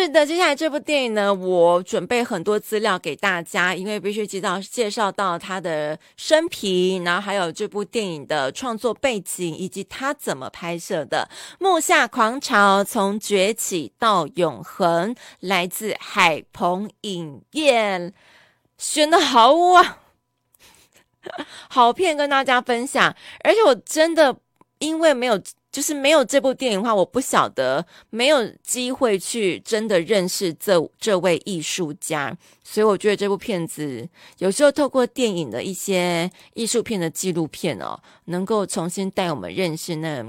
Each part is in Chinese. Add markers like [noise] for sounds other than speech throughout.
是的，接下来这部电影呢，我准备很多资料给大家，因为必须介绍介绍到他的生平，然后还有这部电影的创作背景以及他怎么拍摄的。《木下狂潮：从崛起到永恒》来自海鹏影业，选的好啊，好片跟大家分享。而且我真的因为没有。就是没有这部电影的话，我不晓得，没有机会去真的认识这这位艺术家，所以我觉得这部片子有时候透过电影的一些艺术片的纪录片哦，能够重新带我们认识那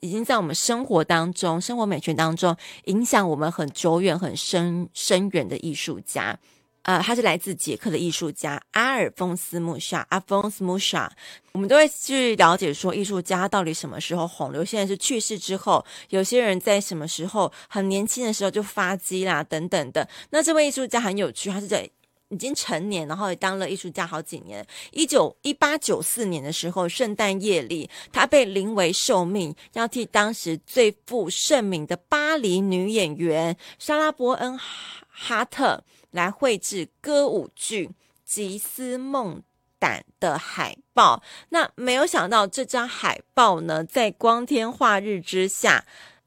已经在我们生活当中、生活美学当中影响我们很久远、很深深远的艺术家。呃，他是来自捷克的艺术家阿尔丰斯·穆夏，阿丰斯·穆夏。我们都会去了解说，艺术家到底什么时候红？有些人是去世之后，有些人在什么时候很年轻的时候就发迹啦，等等的。那这位艺术家很有趣，他是在已经成年，然后也当了艺术家好几年。一九一八九四年的时候，圣诞夜里，他被临危受命，要替当时最负盛名的巴黎女演员莎拉·伯恩哈特。来绘制歌舞剧《吉斯梦胆》的海报，那没有想到这张海报呢，在光天化日之下。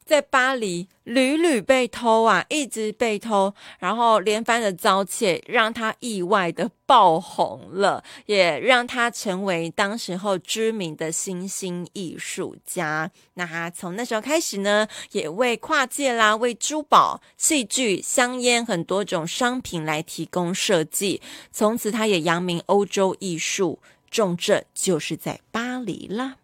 在巴黎屡屡被偷啊，一直被偷，然后连番的遭窃，让他意外的爆红了，也让他成为当时候知名的新兴艺术家。那他从那时候开始呢，也为跨界啦，为珠宝、戏剧、香烟很多种商品来提供设计。从此，他也扬名欧洲艺术，重镇就是在巴黎啦。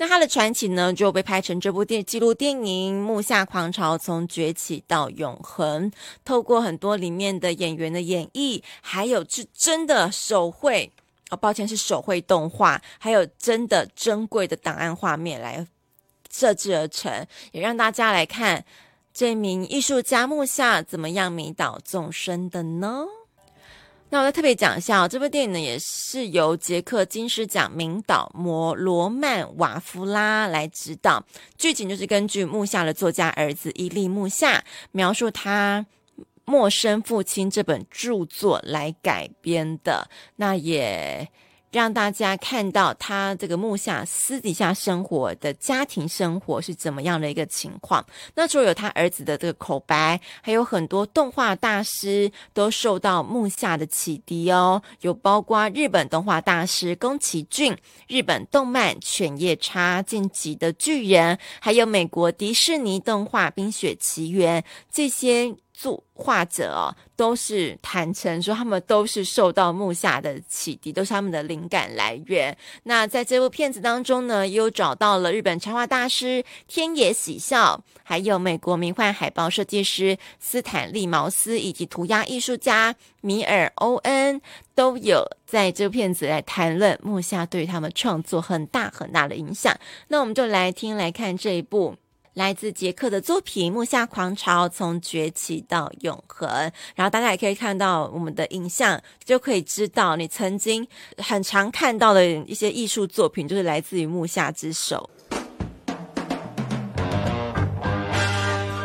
那他的传奇呢，就被拍成这部电纪录电影《木下狂潮：从崛起到永恒》。透过很多里面的演员的演绎，还有是真的手绘哦，抱歉是手绘动画，还有真的珍贵的档案画面来设置而成，也让大家来看这名艺术家木下怎么样迷倒众生的呢？那我再特别讲一下，这部电影呢，也是由捷克金狮奖名导摩罗曼瓦夫拉来指导。剧情就是根据木下的作家儿子伊利木下描述他陌生父亲这本著作来改编的。那也。让大家看到他这个木下私底下生活的家庭生活是怎么样的一个情况。那除了有他儿子的这个口白，还有很多动画大师都受到木下的启迪哦。有包括日本动画大师宫崎骏、日本动漫《犬夜叉》、《进击的巨人》，还有美国迪士尼动画《冰雪奇缘》这些。作画者哦，都是坦诚说，他们都是受到木下的启迪，都是他们的灵感来源。那在这部片子当中呢，又找到了日本插画大师天野喜孝，还有美国名幻海报设计师斯坦利茅斯，以及涂鸦艺术家米尔欧恩，都有在这部片子来谈论木下对他们创作很大很大的影响。那我们就来听来看这一部。来自杰克的作品《木下狂潮：从崛起到永恒》，然后大家也可以看到我们的影像，就可以知道你曾经很常看到的一些艺术作品，就是来自于木下之手。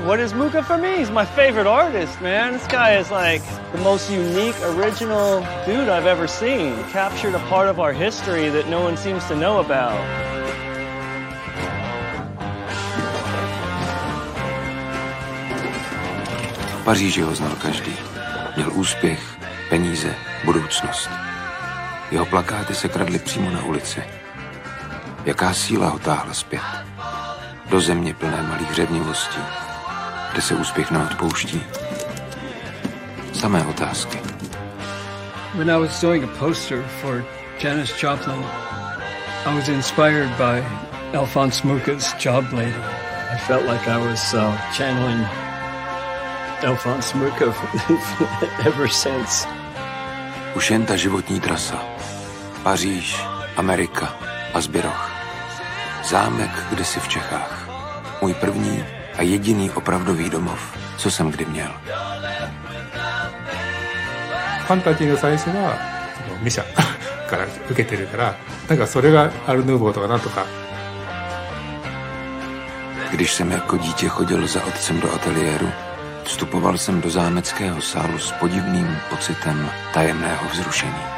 What is Muka for me? He's my favorite artist, man. This guy is like the most unique, original dude I've ever seen. Captured a part of our history that no one seems to know about.《Paříži ho znal každý. Měl úspěch, peníze, budoucnost. Jeho plakáty se kradly přímo na ulici. Jaká síla ho táhla zpět? Do země plné malých řevnivostí, kde se úspěch neodpouští. Samé otázky. When I was doing a poster for Janis Joplin, I was inspired by Alphonse Mucha's Job Lady. I felt like I was uh, channeling Alphonse Mucha [laughs] ever since. Už jen ta životní trasa. Paříž, Amerika a Zbyroch. Zámek kdysi v Čechách. Můj první a jediný opravdový domov, co jsem kdy měl. ファンタジーの最初はそのミシャから受けてるからなんかそれがアルヌーボーとかなんとか [laughs] Když jsem jako dítě chodil za otcem do ateliéru, vstupoval jsem do zámeckého sálu s podivným pocitem tajemného vzrušení.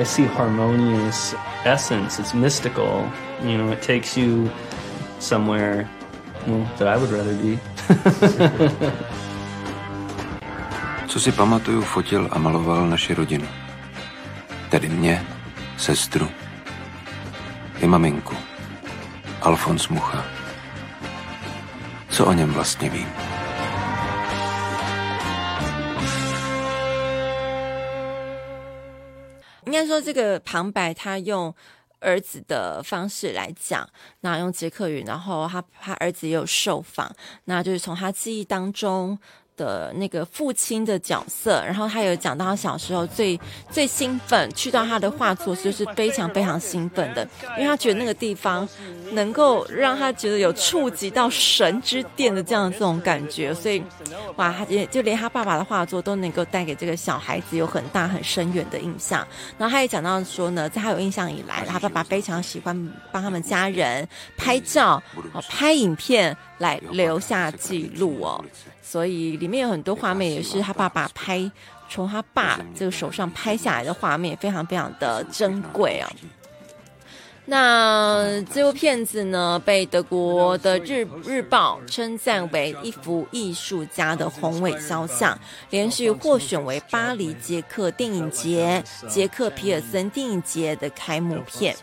I see harmonious essence. It's mystical. You know, it takes you somewhere well, that I would rather be. Co si pamatuju, fotil a maloval naši rodinu. Tedy mě, sestru i maminku. Alfons Mucha. Co o něm vlastně vím? 应该说，这个旁白他用儿子的方式来讲，那用捷克语，然后他他儿子也有受访，那就是从他记忆当中。的那个父亲的角色，然后他有讲到他小时候最最兴奋去到他的画作，就是非常非常兴奋的，因为他觉得那个地方能够让他觉得有触及到神之殿的这样的这种感觉，所以哇，他也就连他爸爸的画作都能够带给这个小孩子有很大很深远的印象。然后他也讲到说呢，在他有印象以来，他爸爸非常喜欢帮他们家人拍照、拍影片来留下记录哦。所以里面有很多画面也是他爸爸拍，从他爸这个手上拍下来的画面，非常非常的珍贵啊。那这部片子呢，被德国的日日报称赞为一幅艺术家的宏伟肖像，连续获选为巴黎捷克电影节、捷克皮尔森电影节的开幕片。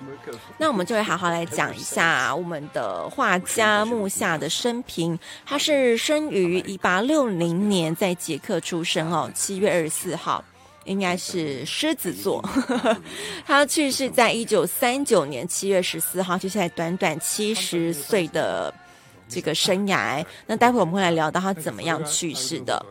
那我们就会好好来讲一下我们的画家穆夏的生平。他是生于一八六零年，在捷克出生哦，七月二十四号。应该是狮子座，[laughs] 他去世在一九三九年七月十四号，就在短短七十岁的这个生涯。那待会我们会来聊到他怎么样去世的。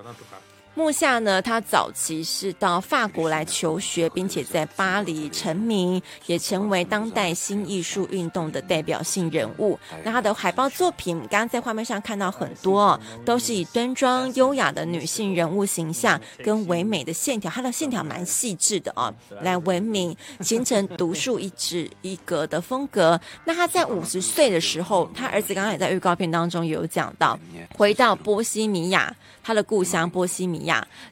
穆夏呢，他早期是到法国来求学，并且在巴黎成名，也成为当代新艺术运动的代表性人物。那他的海报作品，刚刚在画面上看到很多，都是以端庄优雅的女性人物形象跟唯美的线条，他的线条蛮细致的哦，来闻名，形成独树一帜一格的风格。那他在五十岁的时候，他儿子刚刚也在预告片当中有讲到，回到波西米亚。他的故乡波西米亚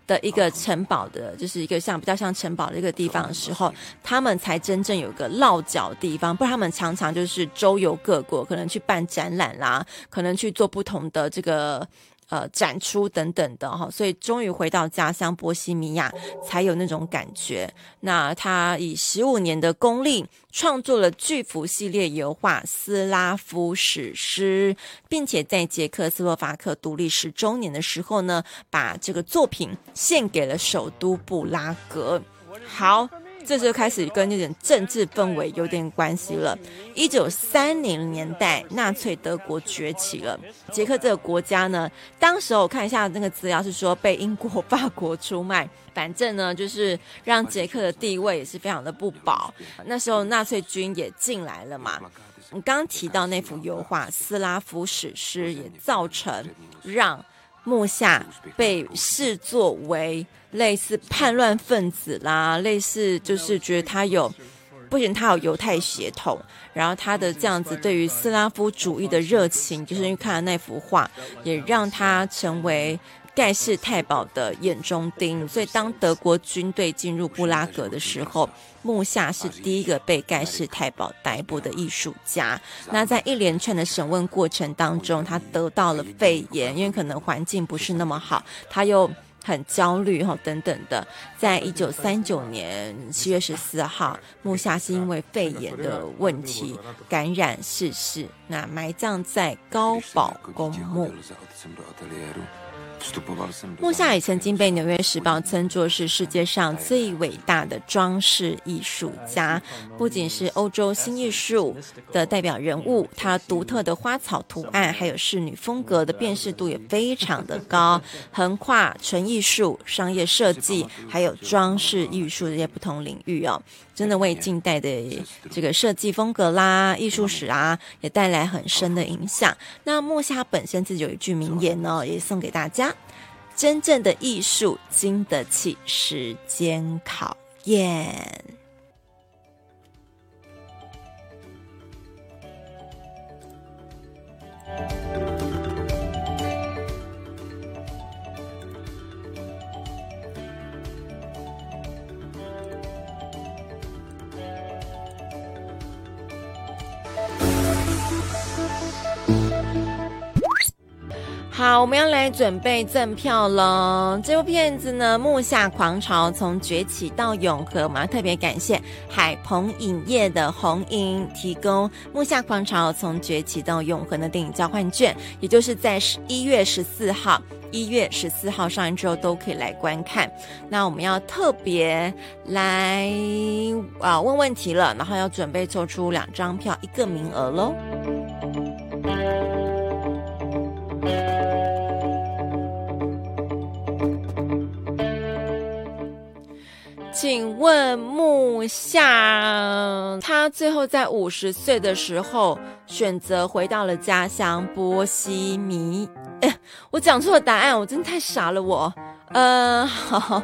的一个城堡的，就是一个像比较像城堡的一个地方的时候，他们才真正有个落脚地方。不然他们常常就是周游各国，可能去办展览啦，可能去做不同的这个。呃，展出等等的哈，所以终于回到家乡波西米亚，才有那种感觉。那他以十五年的功力，创作了巨幅系列油画《斯拉夫史诗》，并且在捷克斯洛伐克独立十周年的时候呢，把这个作品献给了首都布拉格。好。这就开始跟那种政治氛围有点关系了。一九三零年代，纳粹德国崛起了。捷克这个国家呢，当时我看一下那个资料是说被英国、法国出卖，反正呢就是让捷克的地位也是非常的不保。那时候纳粹军也进来了嘛。你刚刚提到那幅油画《斯拉夫史诗》，也造成让。穆夏被视作为类似叛乱分子啦，类似就是觉得他有，不仅他有犹太血统，然后他的这样子对于斯拉夫主义的热情，就是因为看了那幅画，也让他成为。盖世太保的眼中钉，所以当德国军队进入布拉格的时候，穆夏是第一个被盖世太保逮捕的艺术家。那在一连串的审问过程当中，他得到了肺炎，因为可能环境不是那么好，他又很焦虑哈等等的。在一九三九年七月十四号，木下是因为肺炎的问题感染逝世，那埋葬在高宝公墓。穆夏也曾经被《纽约时报》称作是世界上最伟大的装饰艺术家，不仅是欧洲新艺术的代表人物，他独特的花草图案还有仕女风格的辨识度也非常的高，[laughs] 横跨纯艺术、商业设计还有装饰艺术这些不同领域哦，真的为近代的这个设计风格啦、艺术史啊也带来很深的影响。那木夏本身自己有一句名言呢，也送给大家。真正的艺术经得起时间考验。好，我们要来准备赠票了。这部片子呢，《木下狂潮》从崛起到永恒，我们要特别感谢海鹏影业的红银提供《木下狂潮》从崛起到永恒的电影交换券，也就是在十一月十四号，一月十四号上映之后都可以来观看。那我们要特别来啊问问题了，然后要准备抽出两张票，一个名额喽。请问木夏，他最后在五十岁的时候选择回到了家乡波西米。哎，[laughs] 我讲错了答案，我真的太傻了我。我呃，好，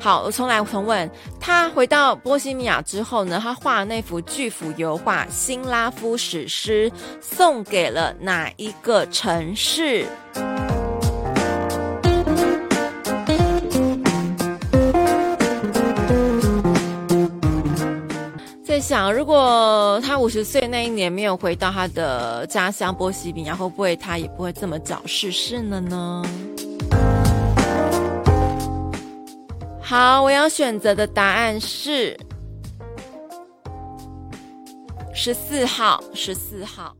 好，我重来重问。他回到波西米亚之后呢，他画那幅巨幅油画《辛拉夫史诗》，送给了哪一个城市？想，如果他五十岁那一年没有回到他的家乡波西米亚，会不会他也不会这么早逝世了呢？好，我要选择的答案是十四号，十四号。